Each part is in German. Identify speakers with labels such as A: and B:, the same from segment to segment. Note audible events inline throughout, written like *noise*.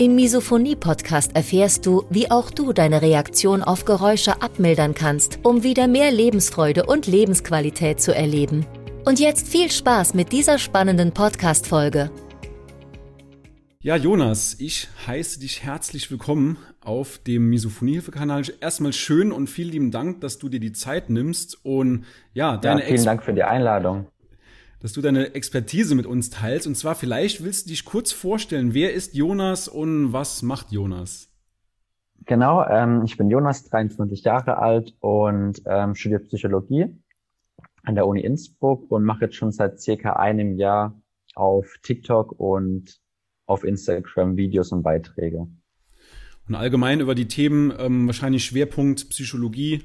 A: Im Misophonie-Podcast erfährst du, wie auch du deine Reaktion auf Geräusche abmildern kannst, um wieder mehr Lebensfreude und Lebensqualität zu erleben. Und jetzt viel Spaß mit dieser spannenden Podcast-Folge.
B: Ja, Jonas, ich heiße dich herzlich willkommen auf dem Misophoniehilfe-Kanal. Erstmal schön und vielen lieben Dank, dass du dir die Zeit nimmst und ja, deine
C: ja, vielen Ex Dank für die Einladung.
B: Dass du deine Expertise mit uns teilst. Und zwar vielleicht willst du dich kurz vorstellen, wer ist Jonas und was macht Jonas?
C: Genau, ähm, ich bin Jonas, 23 Jahre alt und ähm, studiere Psychologie an der Uni Innsbruck und mache jetzt schon seit circa einem Jahr auf TikTok und auf Instagram Videos und Beiträge.
B: Und allgemein über die Themen ähm, wahrscheinlich Schwerpunkt Psychologie.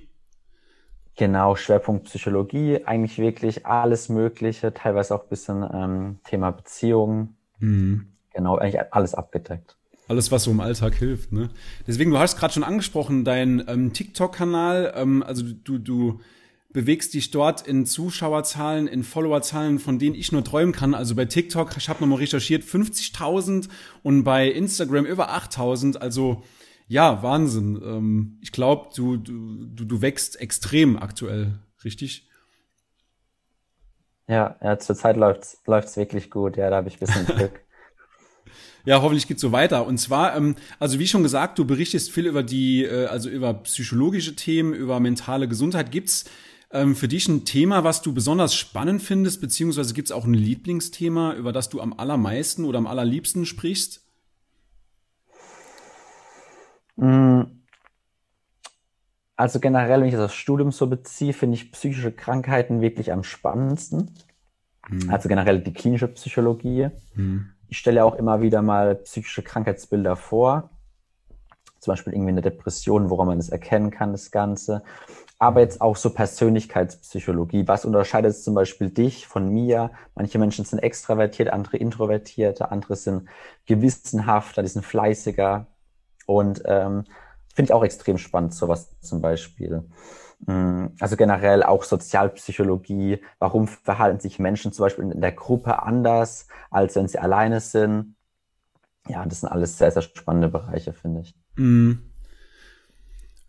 C: Genau, Schwerpunkt Psychologie, eigentlich wirklich alles Mögliche, teilweise auch ein bisschen ähm, Thema Beziehungen. Mhm. Genau, eigentlich alles abgedeckt.
B: Alles, was so im Alltag hilft, ne? Deswegen, du hast gerade schon angesprochen, dein ähm, TikTok-Kanal, ähm, also du, du bewegst dich dort in Zuschauerzahlen, in Followerzahlen, von denen ich nur träumen kann. Also bei TikTok, ich habe nochmal recherchiert, 50.000 und bei Instagram über 8.000. Also ja, Wahnsinn. Ähm, ich glaube, du, du, du wächst extrem aktuell, richtig?
C: Ja, ja zurzeit läuft's läuft's wirklich gut. Ja, da habe ich ein bisschen *laughs* Glück.
B: Ja, hoffentlich geht's so weiter. Und zwar, ähm, also wie schon gesagt, du berichtest viel über die, äh, also über psychologische Themen, über mentale Gesundheit. Gibt's ähm, für dich ein Thema, was du besonders spannend findest, beziehungsweise gibt es auch ein Lieblingsthema, über das du am allermeisten oder am allerliebsten sprichst?
C: Mm. Also generell, wenn ich das Studium so beziehe, finde ich psychische Krankheiten wirklich am spannendsten. Hm. Also generell die klinische Psychologie. Hm. Ich stelle auch immer wieder mal psychische Krankheitsbilder vor. Zum Beispiel irgendwie eine Depression, woran man es erkennen kann, das Ganze aber jetzt auch so Persönlichkeitspsychologie. Was unterscheidet zum Beispiel dich von mir? Manche Menschen sind extravertiert, andere introvertierte, andere sind gewissenhafter, die sind fleißiger. Und ähm, finde ich auch extrem spannend, sowas zum Beispiel. Mm, also generell auch Sozialpsychologie. Warum verhalten sich Menschen zum Beispiel in der Gruppe anders, als wenn sie alleine sind? Ja, das sind alles sehr, sehr spannende Bereiche, finde ich.
B: Mm.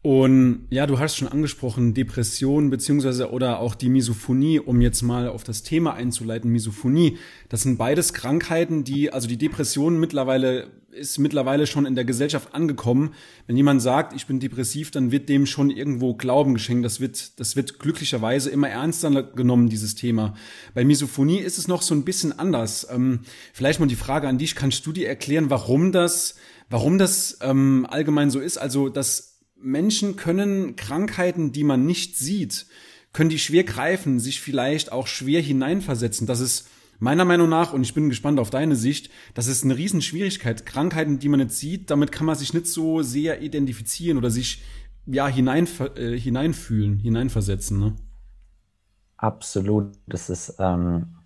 B: Und ja, du hast schon angesprochen, Depression beziehungsweise oder auch die Misophonie, um jetzt mal auf das Thema einzuleiten, Misophonie. Das sind beides Krankheiten, die, also die Depression mittlerweile ist mittlerweile schon in der Gesellschaft angekommen. Wenn jemand sagt, ich bin depressiv, dann wird dem schon irgendwo Glauben geschenkt. Das wird, das wird glücklicherweise immer ernster genommen, dieses Thema. Bei Misophonie ist es noch so ein bisschen anders. Ähm, vielleicht mal die Frage an dich, kannst du dir erklären, warum das, warum das ähm, allgemein so ist? Also, dass Menschen können Krankheiten, die man nicht sieht, können die schwer greifen, sich vielleicht auch schwer hineinversetzen. Das ist meiner Meinung nach, und ich bin gespannt auf deine Sicht, das ist eine Riesenschwierigkeit. Krankheiten, die man nicht sieht, damit kann man sich nicht so sehr identifizieren oder sich ja hinein, äh, hineinfühlen, hineinversetzen. Ne?
C: Absolut. Das ist ähm,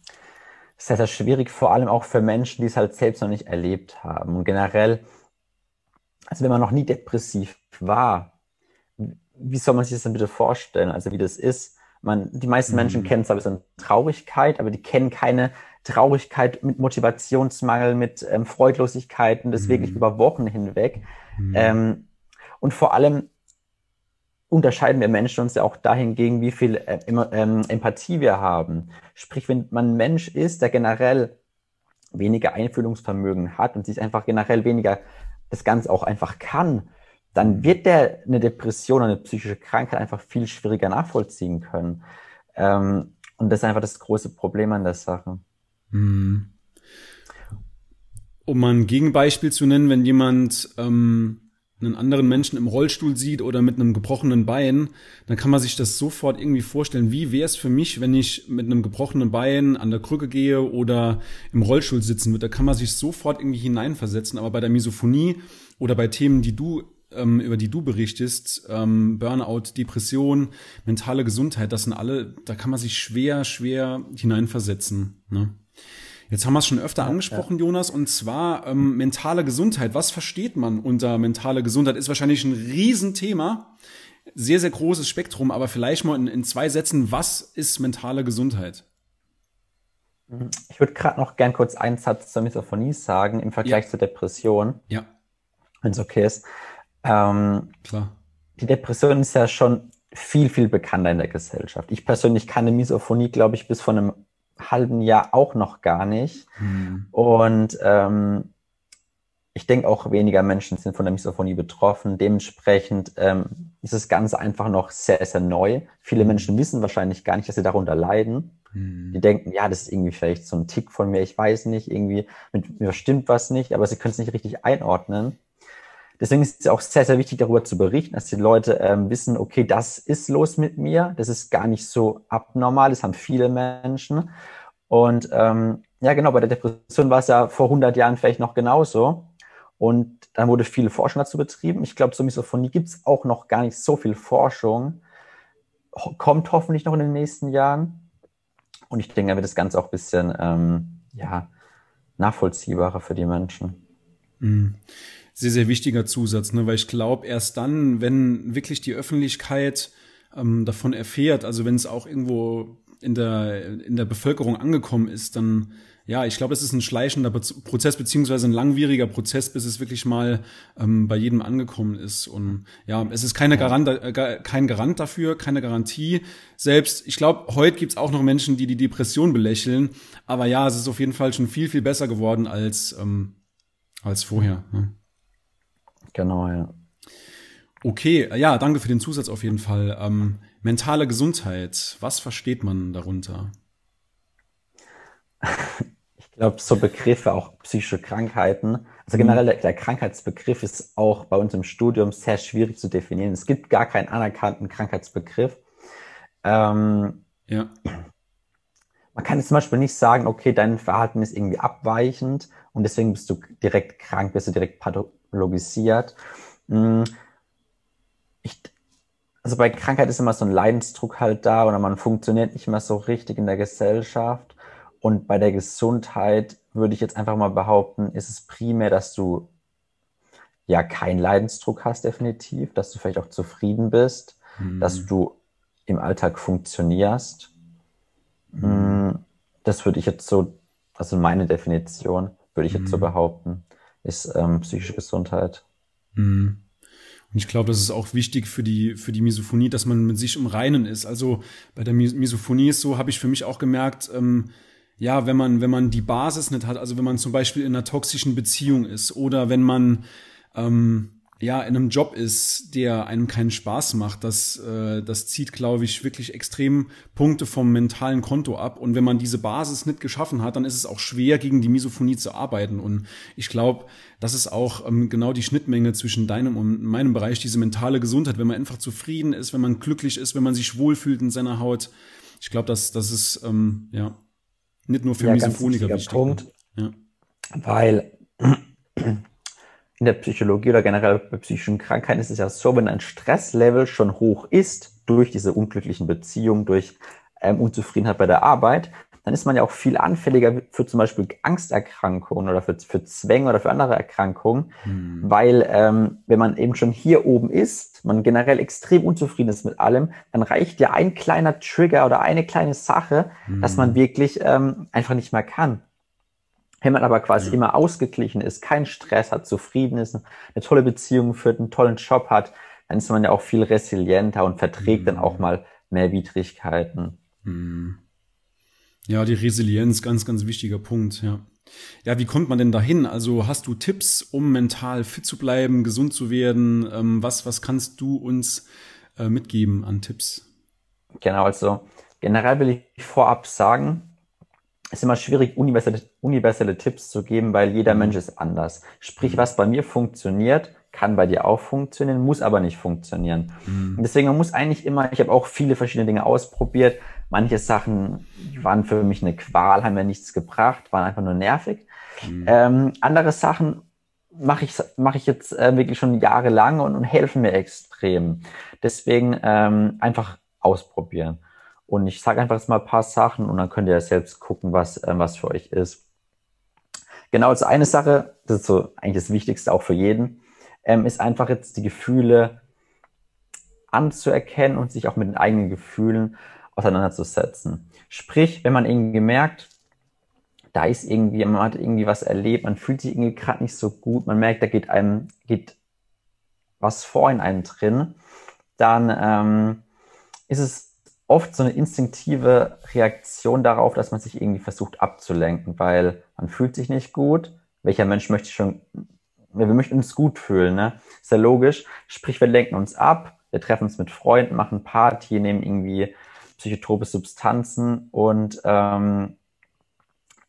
C: sehr, sehr schwierig, vor allem auch für Menschen, die es halt selbst noch nicht erlebt haben. Und generell, also wenn man noch nie depressiv war, wie soll man sich das denn bitte vorstellen? Also wie das ist? Man, die meisten Menschen mhm. kennen zwar ein bisschen Traurigkeit, aber die kennen keine Traurigkeit mit Motivationsmangel, mit ähm, Freudlosigkeit und das mhm. wirklich über Wochen hinweg. Mhm. Ähm, und vor allem unterscheiden wir Menschen uns ja auch dahingegen, wie viel äh, ähm, Empathie wir haben. Sprich, wenn man ein Mensch ist, der generell weniger Einfühlungsvermögen hat und sich einfach generell weniger das Ganze auch einfach kann, dann mhm. wird der eine Depression, eine psychische Krankheit einfach viel schwieriger nachvollziehen können. Ähm, und das ist einfach das große Problem an der Sache.
B: Mhm. Um mal ein Gegenbeispiel zu nennen, wenn jemand ähm, einen anderen Menschen im Rollstuhl sieht oder mit einem gebrochenen Bein, dann kann man sich das sofort irgendwie vorstellen, wie wäre es für mich, wenn ich mit einem gebrochenen Bein an der Krücke gehe oder im Rollstuhl sitzen würde. Da kann man sich sofort irgendwie hineinversetzen. Aber bei der Misophonie oder bei Themen, die du ähm, über die du berichtest, ähm, Burnout, Depression, mentale Gesundheit, das sind alle, da kann man sich schwer, schwer hineinversetzen. Ne? Jetzt haben wir es schon öfter angesprochen, ja. Jonas, und zwar ähm, mentale Gesundheit. Was versteht man unter mentale Gesundheit? Ist wahrscheinlich ein Riesenthema, sehr, sehr großes Spektrum, aber vielleicht mal in, in zwei Sätzen, was ist mentale Gesundheit?
C: Ich würde gerade noch gern kurz einen Satz zur Misophonie sagen im Vergleich ja. zur Depression.
B: Ja.
C: Wenn es okay ist. Ähm, Klar. Die Depression ist ja schon viel, viel bekannter in der Gesellschaft. Ich persönlich kannte Misophonie, glaube ich, bis vor einem halben Jahr auch noch gar nicht. Mhm. Und ähm, ich denke auch weniger Menschen sind von der Misophonie betroffen. Dementsprechend ähm, ist das Ganze einfach noch sehr, sehr neu. Viele hm. Menschen wissen wahrscheinlich gar nicht, dass sie darunter leiden. Mhm. Die denken, ja, das ist irgendwie vielleicht so ein Tick von mir, ich weiß nicht, irgendwie mit mir stimmt was nicht, aber sie können es nicht richtig einordnen. Deswegen ist es auch sehr, sehr wichtig, darüber zu berichten, dass die Leute ähm, wissen, okay, das ist los mit mir, das ist gar nicht so abnormal, das haben viele Menschen. Und ähm, ja, genau, bei der Depression war es ja vor 100 Jahren vielleicht noch genauso. Und dann wurde viel Forschung dazu betrieben. Ich glaube, zur Misophonie gibt es auch noch gar nicht so viel Forschung. Kommt hoffentlich noch in den nächsten Jahren. Und ich denke, da wird das Ganze auch ein bisschen ähm, ja, nachvollziehbarer für die Menschen.
B: Mhm sehr, sehr wichtiger Zusatz, ne? weil ich glaube, erst dann, wenn wirklich die Öffentlichkeit ähm, davon erfährt, also wenn es auch irgendwo in der, in der Bevölkerung angekommen ist, dann, ja, ich glaube, es ist ein schleichender Prozess beziehungsweise ein langwieriger Prozess, bis es wirklich mal ähm, bei jedem angekommen ist. Und ja, es ist keine Garant, äh, kein Garant dafür, keine Garantie. Selbst, ich glaube, heute gibt's auch noch Menschen, die die Depression belächeln. Aber ja, es ist auf jeden Fall schon viel, viel besser geworden als, ähm, als vorher. Ne?
C: Genau, ja.
B: Okay, ja, danke für den Zusatz auf jeden Fall. Ähm, mentale Gesundheit, was versteht man darunter? *laughs*
C: Ich glaube, so Begriffe, auch psychische Krankheiten. Also generell der, der, Krankheitsbegriff ist auch bei uns im Studium sehr schwierig zu definieren. Es gibt gar keinen anerkannten Krankheitsbegriff. Ähm, ja. Man kann jetzt zum Beispiel nicht sagen, okay, dein Verhalten ist irgendwie abweichend und deswegen bist du direkt krank, bist du direkt pathologisiert. Hm, ich, also bei Krankheit ist immer so ein Leidensdruck halt da oder man funktioniert nicht mehr so richtig in der Gesellschaft. Und bei der Gesundheit würde ich jetzt einfach mal behaupten, ist es primär, dass du ja keinen Leidensdruck hast, definitiv, dass du vielleicht auch zufrieden bist, mhm. dass du im Alltag funktionierst. Mhm. Das würde ich jetzt so, also meine Definition, würde ich jetzt so mhm. behaupten ist ähm, psychische Gesundheit.
B: Mhm. Und ich glaube, das ist auch wichtig für die, für die Misophonie, dass man mit sich im Reinen ist. Also bei der Misophonie ist so, habe ich für mich auch gemerkt, ähm, ja, wenn man, wenn man die Basis nicht hat, also wenn man zum Beispiel in einer toxischen Beziehung ist oder wenn man ähm, ja in einem Job ist, der einem keinen Spaß macht, das, äh, das zieht, glaube ich, wirklich extrem Punkte vom mentalen Konto ab. Und wenn man diese Basis nicht geschaffen hat, dann ist es auch schwer, gegen die Misophonie zu arbeiten. Und ich glaube, das ist auch ähm, genau die Schnittmenge zwischen deinem und meinem Bereich, diese mentale Gesundheit, wenn man einfach zufrieden ist, wenn man glücklich ist, wenn man sich wohlfühlt in seiner Haut. Ich glaube, das, das ist ähm, ja nicht nur für ja, Misophoniker wichtig.
C: Punkt, ja. Weil in der Psychologie oder generell bei psychischen Krankheiten ist es ja so, wenn ein Stresslevel schon hoch ist, durch diese unglücklichen Beziehungen, durch ähm, Unzufriedenheit bei der Arbeit, dann ist man ja auch viel anfälliger für zum Beispiel Angsterkrankungen oder für, für Zwänge oder für andere Erkrankungen, hm. weil ähm, wenn man eben schon hier oben ist, man generell extrem unzufrieden ist mit allem, dann reicht ja ein kleiner Trigger oder eine kleine Sache, hm. dass man wirklich ähm, einfach nicht mehr kann. Wenn man aber quasi ja. immer ausgeglichen ist, keinen Stress hat, zufrieden ist, eine tolle Beziehung führt, einen tollen Job hat, dann ist man ja auch viel resilienter und verträgt mhm. dann auch mal mehr Widrigkeiten. Mhm.
B: Ja, die Resilienz, ganz, ganz wichtiger Punkt, ja. Ja, wie kommt man denn dahin? Also hast du Tipps, um mental fit zu bleiben, gesund zu werden? Ähm, was, was kannst du uns äh, mitgeben an Tipps?
C: Genau, also generell will ich vorab sagen, ist immer schwierig, universelle, universelle Tipps zu geben, weil jeder mhm. Mensch ist anders. Sprich, mhm. was bei mir funktioniert, kann bei dir auch funktionieren, muss aber nicht funktionieren. Mhm. deswegen, man muss eigentlich immer, ich habe auch viele verschiedene Dinge ausprobiert. Manche Sachen waren für mich eine Qual, haben mir nichts gebracht, waren einfach nur nervig. Mhm. Ähm, andere Sachen mache ich, mach ich jetzt äh, wirklich schon jahrelang und, und helfen mir extrem. Deswegen ähm, einfach ausprobieren. Und ich sage einfach jetzt mal ein paar Sachen und dann könnt ihr selbst gucken, was, äh, was für euch ist. Genau, also eine Sache, das ist so eigentlich das Wichtigste auch für jeden, ähm, ist einfach jetzt die Gefühle anzuerkennen und sich auch mit den eigenen Gefühlen auseinanderzusetzen. Sprich, wenn man irgendwie merkt, da ist irgendwie, man hat irgendwie was erlebt, man fühlt sich irgendwie gerade nicht so gut, man merkt, da geht einem, geht was vor in einem drin, dann ähm, ist es oft so eine instinktive Reaktion darauf, dass man sich irgendwie versucht abzulenken, weil man fühlt sich nicht gut. Welcher Mensch möchte schon, wir möchten uns gut fühlen, ne? Ist ja logisch. Sprich, wir lenken uns ab, wir treffen uns mit Freunden, machen Party, nehmen irgendwie psychotrope Substanzen und ähm,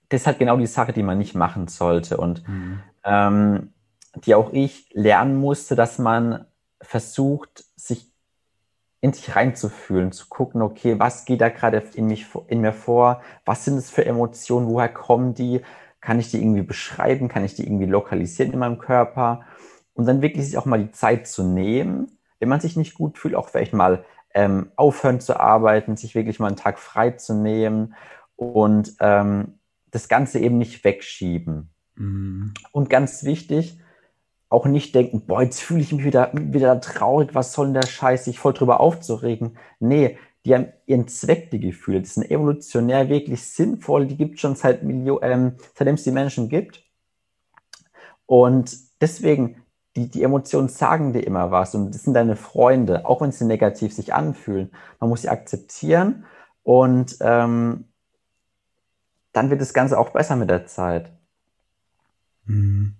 C: das ist halt genau die Sache, die man nicht machen sollte und mhm. ähm, die auch ich lernen musste, dass man versucht, sich in sich reinzufühlen, zu gucken, okay, was geht da gerade in, mich, in mir vor? Was sind es für Emotionen? Woher kommen die? Kann ich die irgendwie beschreiben? Kann ich die irgendwie lokalisieren in meinem Körper? Und dann wirklich sich auch mal die Zeit zu nehmen, wenn man sich nicht gut fühlt, auch vielleicht mal ähm, aufhören zu arbeiten, sich wirklich mal einen Tag frei zu nehmen und ähm, das Ganze eben nicht wegschieben. Mhm. Und ganz wichtig, auch nicht denken, boah, jetzt fühle ich mich wieder, wieder traurig, was soll denn der Scheiß, sich voll drüber aufzuregen. Nee, die haben ihren Zweck, die Gefühle. Die sind evolutionär wirklich sinnvoll. Die gibt es schon seit Millionen, ähm, seitdem es die Menschen gibt. Und deswegen, die, die Emotionen sagen dir immer was und das sind deine Freunde, auch wenn sie negativ sich anfühlen. Man muss sie akzeptieren und ähm, dann wird das Ganze auch besser mit der Zeit.
B: Mhm.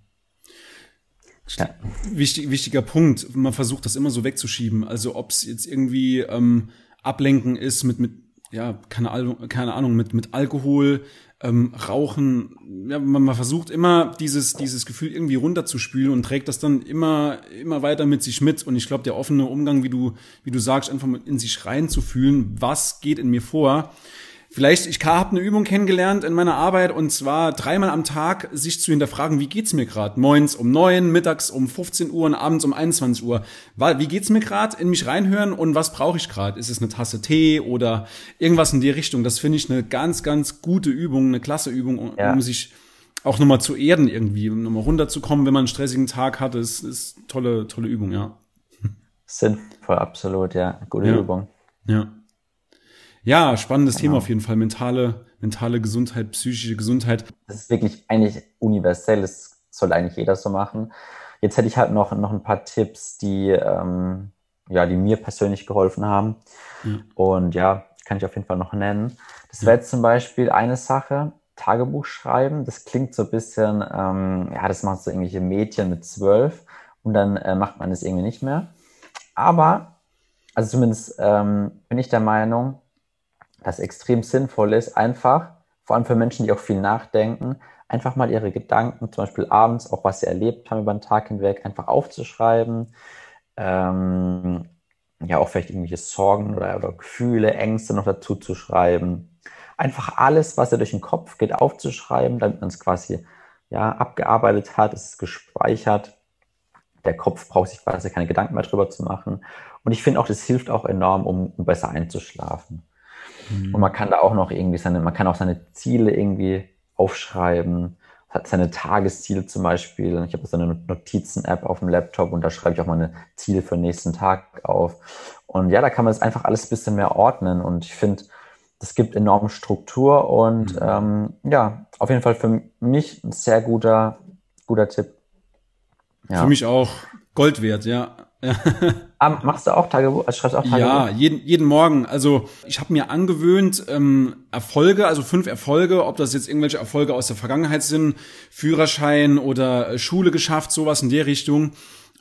B: Ja. Wichtig, wichtiger Punkt. Man versucht das immer so wegzuschieben. Also ob es jetzt irgendwie ähm, ablenken ist mit mit ja keine Ahnung, keine Ahnung mit mit Alkohol, ähm, Rauchen. Ja, man, man versucht immer dieses dieses Gefühl irgendwie runterzuspülen und trägt das dann immer immer weiter mit sich mit. Und ich glaube, der offene Umgang, wie du wie du sagst, einfach in sich reinzufühlen, was geht in mir vor Vielleicht, ich habe eine Übung kennengelernt in meiner Arbeit und zwar dreimal am Tag sich zu hinterfragen, wie geht's mir gerade? Moins um neun, mittags um 15 Uhr und abends um 21 Uhr. Wie geht's mir gerade? In mich reinhören und was brauche ich gerade? Ist es eine Tasse Tee oder irgendwas in die Richtung? Das finde ich eine ganz, ganz gute Übung, eine klasse Übung, um, ja. sich auch nochmal zu erden irgendwie, um nochmal runterzukommen, wenn man einen stressigen Tag hat. Das ist tolle, tolle Übung, ja.
C: Sinnvoll, absolut, ja. Gute
B: ja.
C: Übung.
B: Ja. Ja, spannendes genau. Thema auf jeden Fall. Mentale, mentale Gesundheit, psychische Gesundheit.
C: Das ist wirklich eigentlich universell. Das soll eigentlich jeder so machen. Jetzt hätte ich halt noch, noch ein paar Tipps, die, ähm, ja, die mir persönlich geholfen haben. Ja. Und ja, kann ich auf jeden Fall noch nennen. Das wäre jetzt zum Beispiel eine Sache, Tagebuch schreiben. Das klingt so ein bisschen, ähm, ja, das machen so irgendwelche Mädchen mit zwölf und dann äh, macht man das irgendwie nicht mehr. Aber, also zumindest ähm, bin ich der Meinung, das extrem sinnvoll ist, einfach, vor allem für Menschen, die auch viel nachdenken, einfach mal ihre Gedanken, zum Beispiel abends, auch was sie erlebt haben über den Tag hinweg, einfach aufzuschreiben. Ähm, ja, auch vielleicht irgendwelche Sorgen oder, oder Gefühle, Ängste noch dazu zu schreiben. Einfach alles, was dir durch den Kopf geht, aufzuschreiben, damit man es quasi ja, abgearbeitet hat, es ist gespeichert. Der Kopf braucht sich quasi keine Gedanken mehr drüber zu machen. Und ich finde auch, das hilft auch enorm, um, um besser einzuschlafen. Mhm. Und man kann da auch noch irgendwie seine, man kann auch seine Ziele irgendwie aufschreiben, hat seine Tagesziele zum Beispiel. Ich habe so eine Notizen-App auf dem Laptop und da schreibe ich auch meine Ziele für den nächsten Tag auf. Und ja, da kann man das einfach alles ein bisschen mehr ordnen. Und ich finde, das gibt enorme Struktur und mhm. ähm, ja, auf jeden Fall für mich ein sehr guter, guter Tipp.
B: Ja. Für mich auch Gold wert, ja.
C: Ah, machst du auch Tagebuch? Also schreibst du auch Tagebuch?
B: Ja, jeden, jeden Morgen. Also ich habe mir angewöhnt, ähm, Erfolge, also fünf Erfolge, ob das jetzt irgendwelche Erfolge aus der Vergangenheit sind, Führerschein oder äh, Schule geschafft, sowas in der Richtung.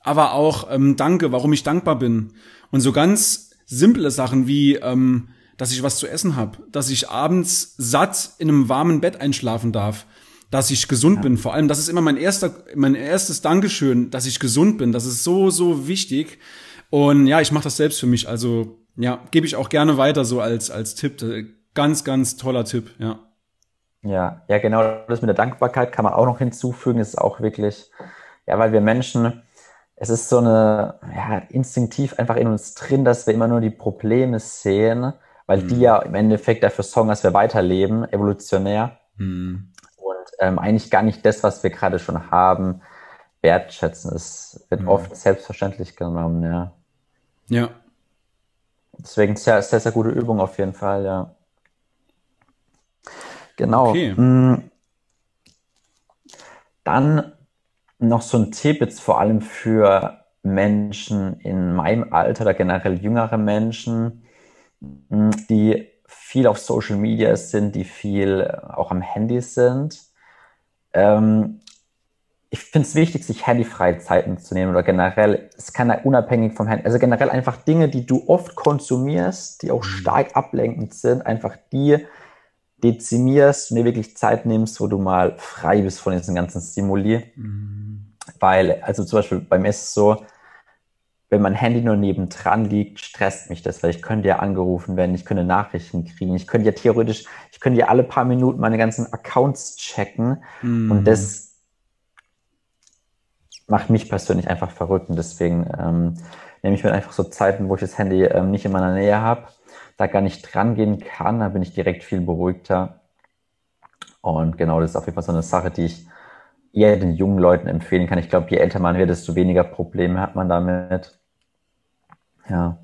B: Aber auch ähm, Danke, warum ich dankbar bin. Und so ganz simple Sachen wie, ähm, dass ich was zu essen habe, dass ich abends satt in einem warmen Bett einschlafen darf, dass ich gesund ja. bin. Vor allem, das ist immer mein erster, mein erstes Dankeschön, dass ich gesund bin. Das ist so, so wichtig. Und ja, ich mache das selbst für mich. Also ja, gebe ich auch gerne weiter so als als Tipp. Ganz, ganz toller Tipp. Ja.
C: Ja, ja, genau. Das mit der Dankbarkeit kann man auch noch hinzufügen. Das ist auch wirklich, ja, weil wir Menschen, es ist so eine, ja, instinktiv einfach in uns drin, dass wir immer nur die Probleme sehen, weil mhm. die ja im Endeffekt dafür sorgen, dass wir weiterleben, evolutionär. Mhm. Ähm, eigentlich gar nicht das, was wir gerade schon haben, wertschätzen. Es wird mhm. oft selbstverständlich genommen, ja.
B: Ja.
C: Deswegen sehr, sehr, sehr gute Übung auf jeden Fall, ja. Genau. Okay. Mm. Dann noch so ein Tipp jetzt vor allem für Menschen in meinem Alter oder generell jüngere Menschen, mm, die viel auf Social Media sind, die viel auch am Handy sind. Ähm, ich finde es wichtig, sich handyfreie Zeiten zu nehmen oder generell, es kann unabhängig vom Handy, also generell einfach Dinge, die du oft konsumierst, die auch mhm. stark ablenkend sind, einfach die dezimierst und dir wirklich Zeit nimmst, wo du mal frei bist von diesen ganzen Stimuli. Mhm. Weil, also zum Beispiel bei mir ist es so, wenn mein Handy nur nebendran liegt, stresst mich das, weil ich könnte ja angerufen werden, ich könnte Nachrichten kriegen, ich könnte ja theoretisch, ich könnte ja alle paar Minuten meine ganzen Accounts checken mhm. und das macht mich persönlich einfach verrückt und deswegen ähm, nehme ich mir einfach so Zeiten, wo ich das Handy ähm, nicht in meiner Nähe habe, da gar nicht dran gehen kann, da bin ich direkt viel beruhigter. Und genau, das ist auf jeden Fall so eine Sache, die ich eher den jungen Leuten empfehlen kann. Ich glaube, je älter man wird, desto weniger Probleme hat man damit. Ja.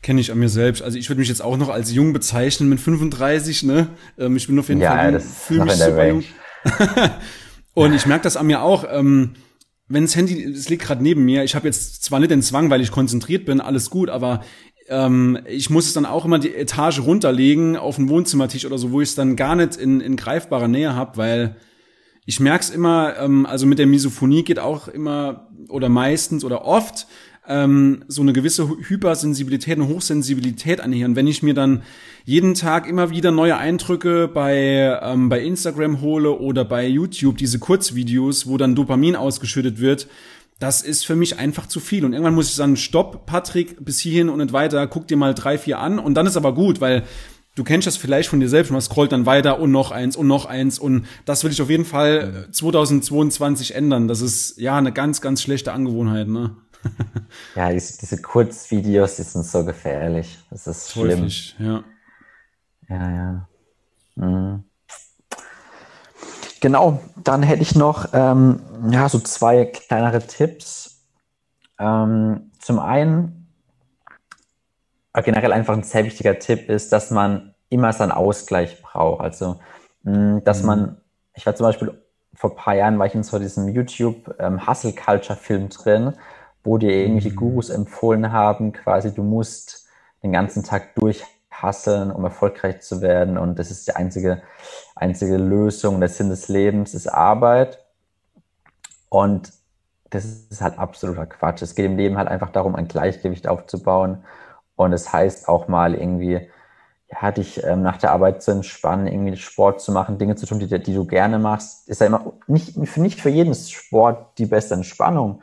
B: Kenne ich an mir selbst. Also ich würde mich jetzt auch noch als jung bezeichnen mit 35, ne? Ähm, ich bin auf jeden
C: ja,
B: Fall
C: jung, fühle mich super jung. *laughs*
B: Und ich merke das an mir auch. Ähm, wenn das Handy, es liegt gerade neben mir, ich habe jetzt zwar nicht den Zwang, weil ich konzentriert bin, alles gut, aber ähm, ich muss es dann auch immer die Etage runterlegen auf den Wohnzimmertisch oder so, wo ich es dann gar nicht in, in greifbarer Nähe habe, weil ich merk's immer, ähm, also mit der Misophonie geht auch immer oder meistens oder oft ähm, so eine gewisse Hypersensibilität und Hochsensibilität. Und wenn ich mir dann jeden Tag immer wieder neue Eindrücke bei, ähm, bei Instagram hole oder bei YouTube, diese Kurzvideos, wo dann Dopamin ausgeschüttet wird, das ist für mich einfach zu viel. Und irgendwann muss ich sagen, stopp, Patrick, bis hierhin und nicht weiter, guck dir mal drei, vier an. Und dann ist aber gut, weil du kennst das vielleicht von dir selbst, man scrollt dann weiter und noch eins und noch eins. Und das will ich auf jeden Fall 2022 ändern. Das ist ja eine ganz, ganz schlechte Angewohnheit, ne? *laughs*
C: ja, diese, diese Kurzvideos, die sind so gefährlich. Das ist schlimm. Häufig,
B: ja.
C: Ja, ja. Mhm. Genau, dann hätte ich noch ähm, ja, so zwei kleinere Tipps. Ähm, zum einen, äh, generell einfach ein sehr wichtiger Tipp ist, dass man immer seinen Ausgleich braucht. Also, mh, dass mhm. man, ich war zum Beispiel vor ein paar Jahren, war ich in so diesem YouTube ähm, Hustle Culture Film drin wo dir irgendwelche mhm. Gurus empfohlen haben, quasi du musst den ganzen Tag durchhasseln, um erfolgreich zu werden und das ist die einzige, einzige Lösung, der Sinn des Lebens ist Arbeit und das ist halt absoluter Quatsch. Es geht im Leben halt einfach darum, ein Gleichgewicht aufzubauen und es das heißt auch mal irgendwie, ja, dich ähm, nach der Arbeit zu entspannen, irgendwie Sport zu machen, Dinge zu tun, die, die du gerne machst, ist ja immer nicht, nicht für jeden Sport die beste Entspannung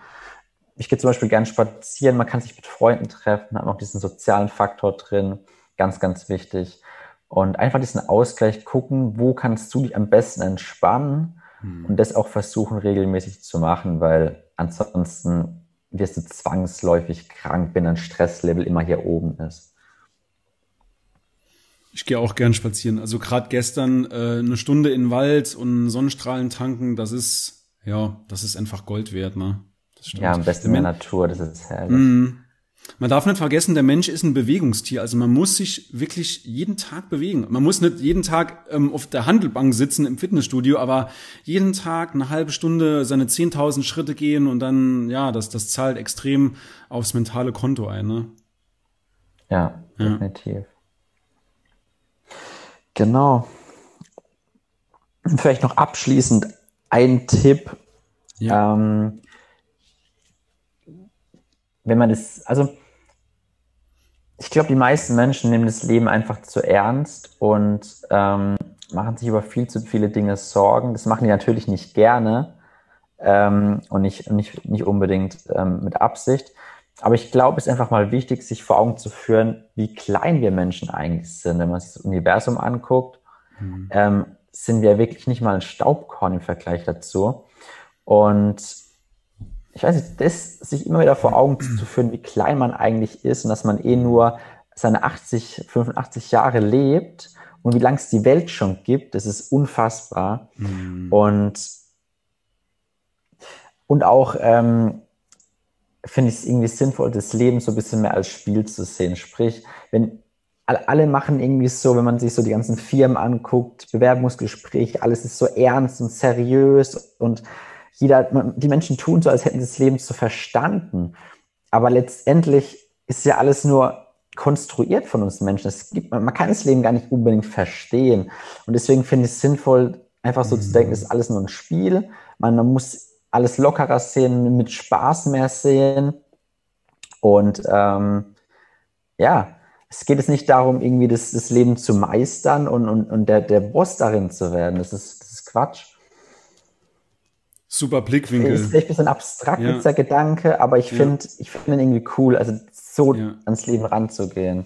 C: ich gehe zum Beispiel gerne spazieren, man kann sich mit Freunden treffen, hat noch diesen sozialen Faktor drin, ganz, ganz wichtig. Und einfach diesen Ausgleich gucken, wo kannst du dich am besten entspannen hm. und das auch versuchen regelmäßig zu machen, weil ansonsten wirst du zwangsläufig krank, wenn dein Stresslevel immer hier oben ist.
B: Ich gehe auch gern spazieren. Also gerade gestern äh, eine Stunde in den Wald und Sonnenstrahlen tanken, das ist ja, das ist einfach Gold wert, ne?
C: Ja, am besten in der Natur, das ist herrlich. Mm.
B: Man darf nicht vergessen, der Mensch ist ein Bewegungstier. Also man muss sich wirklich jeden Tag bewegen. Man muss nicht jeden Tag ähm, auf der Handelbank sitzen im Fitnessstudio, aber jeden Tag eine halbe Stunde seine 10.000 Schritte gehen und dann, ja, das, das zahlt extrem aufs mentale Konto ein. Ne?
C: Ja, definitiv. Ja. Genau. Vielleicht noch abschließend ein Tipp. Ja. Ähm, wenn man das, also ich glaube, die meisten Menschen nehmen das Leben einfach zu ernst und ähm, machen sich über viel zu viele Dinge Sorgen. Das machen die natürlich nicht gerne ähm, und nicht, nicht, nicht unbedingt ähm, mit Absicht. Aber ich glaube, es ist einfach mal wichtig, sich vor Augen zu führen, wie klein wir Menschen eigentlich sind. Wenn man sich das Universum anguckt, mhm. ähm, sind wir wirklich nicht mal ein Staubkorn im Vergleich dazu. Und ich weiß nicht, das sich immer wieder vor Augen zu führen, wie klein man eigentlich ist und dass man eh nur seine 80, 85 Jahre lebt und wie lange es die Welt schon gibt, das ist unfassbar. Mhm. Und, und auch ähm, finde ich es irgendwie sinnvoll, das Leben so ein bisschen mehr als Spiel zu sehen. Sprich, wenn alle machen irgendwie so, wenn man sich so die ganzen Firmen anguckt, Bewerbungsgespräche, alles ist so ernst und seriös und jeder, die Menschen tun so, als hätten sie das Leben so verstanden. Aber letztendlich ist ja alles nur konstruiert von uns Menschen. Es gibt, man kann das Leben gar nicht unbedingt verstehen. Und deswegen finde ich es sinnvoll, einfach so mhm. zu denken, es ist alles nur ein Spiel. Man, man muss alles lockerer sehen, mit Spaß mehr sehen. Und ähm, ja, es geht jetzt nicht darum, irgendwie das, das Leben zu meistern und, und, und der, der Boss darin zu werden. Das ist, das ist Quatsch.
B: Super Blickwinkel.
C: Ist vielleicht ein bisschen abstrakt, ja. dieser Gedanke, aber ich finde, ich finde ihn irgendwie cool. Also so ja. ans Leben ranzugehen.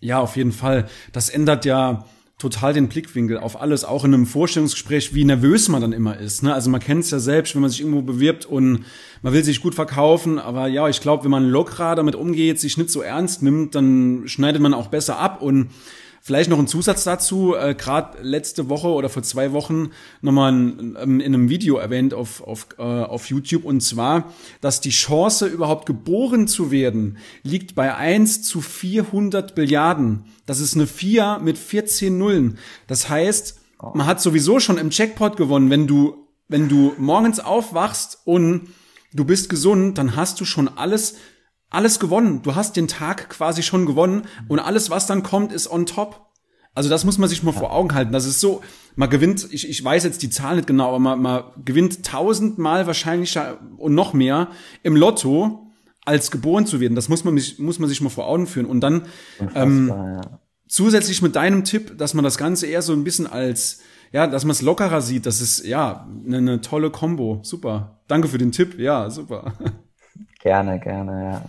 B: Ja, auf jeden Fall. Das ändert ja total den Blickwinkel auf alles, auch in einem Vorstellungsgespräch, wie nervös man dann immer ist. Ne? Also man kennt es ja selbst, wenn man sich irgendwo bewirbt und man will sich gut verkaufen, aber ja, ich glaube, wenn man lockerer damit umgeht, sich nicht so ernst nimmt, dann schneidet man auch besser ab und Vielleicht noch ein Zusatz dazu, äh, gerade letzte Woche oder vor zwei Wochen nochmal in, ähm, in einem Video erwähnt auf, auf, äh, auf YouTube und zwar, dass die Chance überhaupt geboren zu werden liegt bei 1 zu 400 Billiarden. Das ist eine 4 mit 14 Nullen. Das heißt, man hat sowieso schon im Jackpot gewonnen, wenn du, wenn du morgens aufwachst und du bist gesund, dann hast du schon alles alles gewonnen. Du hast den Tag quasi schon gewonnen und alles, was dann kommt, ist on top. Also das muss man sich mal vor Augen halten. Das ist so, man gewinnt, ich, ich weiß jetzt die Zahl nicht genau, aber man, man gewinnt tausendmal wahrscheinlich und noch mehr im Lotto, als geboren zu werden. Das muss man, muss man sich mal vor Augen führen. Und dann ähm, ja. zusätzlich mit deinem Tipp, dass man das Ganze eher so ein bisschen als, ja, dass man es lockerer sieht, das ist ja eine, eine tolle Kombo. Super. Danke für den Tipp. Ja, super. *laughs*
C: Gerne, gerne, ja.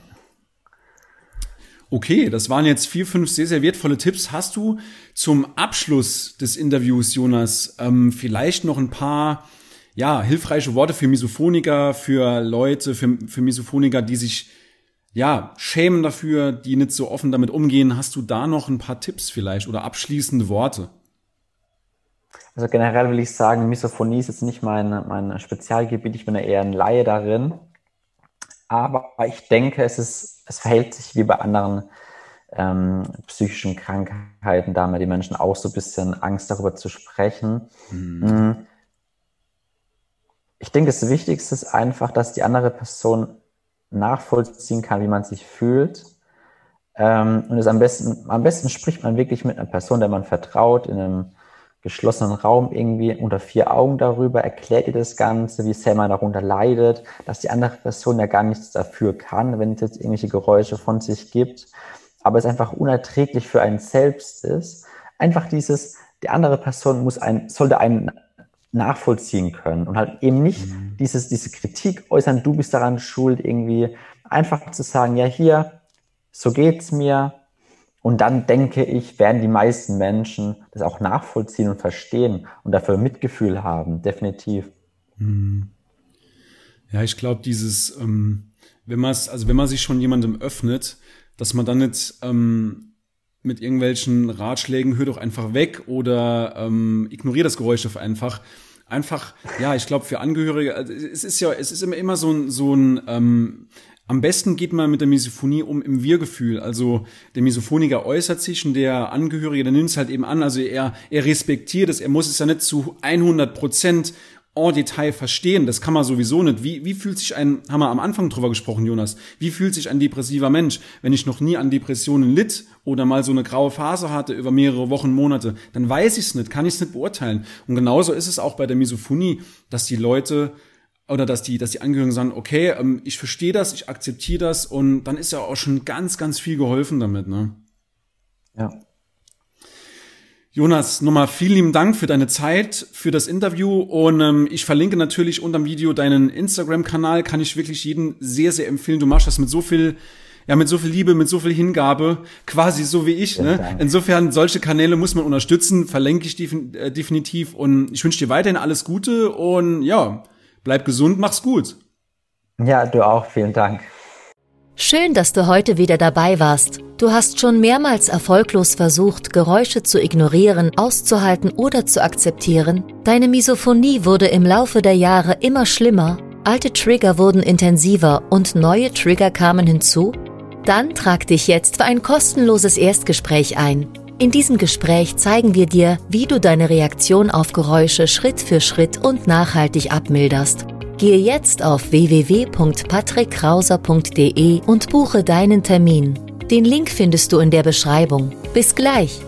B: Okay, das waren jetzt vier, fünf sehr, sehr wertvolle Tipps. Hast du zum Abschluss des Interviews, Jonas, ähm, vielleicht noch ein paar ja, hilfreiche Worte für Misophoniker, für Leute, für, für Misophoniker, die sich ja, schämen dafür, die nicht so offen damit umgehen. Hast du da noch ein paar Tipps vielleicht oder abschließende Worte?
C: Also generell will ich sagen, Misophonie ist jetzt nicht mein, mein Spezialgebiet. Ich bin ja eher ein Laie darin. Aber ich denke, es ist, es verhält sich wie bei anderen ähm, psychischen Krankheiten, da haben die Menschen auch so ein bisschen Angst darüber zu sprechen. Mhm. Mm. Ich denke, das Wichtigste ist einfach, dass die andere Person nachvollziehen kann, wie man sich fühlt. Ähm, und es am besten, am besten spricht man wirklich mit einer Person, der man vertraut, in einem geschlossenen Raum irgendwie unter vier Augen darüber, erklärt ihr das Ganze, wie sehr man darunter leidet, dass die andere Person ja gar nichts dafür kann, wenn es jetzt irgendwelche Geräusche von sich gibt, aber es einfach unerträglich für einen selbst ist. Einfach dieses, die andere Person muss ein, sollte einen nachvollziehen können und halt eben nicht mhm. dieses, diese Kritik äußern, du bist daran schuld, irgendwie einfach zu sagen, ja hier, so geht's mir, und dann denke ich, werden die meisten Menschen das auch nachvollziehen und verstehen und dafür Mitgefühl haben, definitiv. Hm.
B: Ja, ich glaube, dieses, ähm, wenn man es, also wenn man sich schon jemandem öffnet, dass man dann nicht ähm, mit irgendwelchen Ratschlägen, hör doch einfach weg oder ähm, ignoriere das Geräusch einfach. Einfach, ja, ich glaube, für Angehörige, also es ist ja, es ist immer, immer so ein, so ein ähm, am besten geht man mit der Misophonie um im Wir-Gefühl. Also der Misophoniker äußert sich und der Angehörige, der nimmt es halt eben an. Also er, er respektiert es. Er muss es ja nicht zu 100 Prozent en Detail verstehen. Das kann man sowieso nicht. Wie, wie fühlt sich ein, haben wir am Anfang drüber gesprochen, Jonas, wie fühlt sich ein depressiver Mensch, wenn ich noch nie an Depressionen litt oder mal so eine graue Phase hatte über mehrere Wochen, Monate, dann weiß ich es nicht, kann ich es nicht beurteilen. Und genauso ist es auch bei der Misophonie, dass die Leute oder dass die, dass die Angehörigen sagen, okay, ähm, ich verstehe das, ich akzeptiere das und dann ist ja auch schon ganz, ganz viel geholfen damit, ne?
C: Ja.
B: Jonas, nochmal vielen lieben Dank für deine Zeit, für das Interview und ähm, ich verlinke natürlich unter dem Video deinen Instagram-Kanal, kann ich wirklich jeden sehr, sehr empfehlen. Du machst das mit so viel, ja, mit so viel Liebe, mit so viel Hingabe, quasi so wie ich. Ne? Insofern, solche Kanäle muss man unterstützen, verlinke ich äh, definitiv und ich wünsche dir weiterhin alles Gute und ja, bleib gesund, mach's gut.
C: Ja, du auch, vielen Dank.
A: Schön, dass du heute wieder dabei warst. Du hast schon mehrmals erfolglos versucht, Geräusche zu ignorieren, auszuhalten oder zu akzeptieren. Deine Misophonie wurde im Laufe der Jahre immer schlimmer, alte Trigger wurden intensiver und neue Trigger kamen hinzu? Dann trag dich jetzt für ein kostenloses Erstgespräch ein. In diesem Gespräch zeigen wir dir, wie du deine Reaktion auf Geräusche Schritt für Schritt und nachhaltig abmilderst. Gehe jetzt auf www.patrickkrauser.de und buche deinen Termin. Den Link findest du in der Beschreibung. Bis gleich!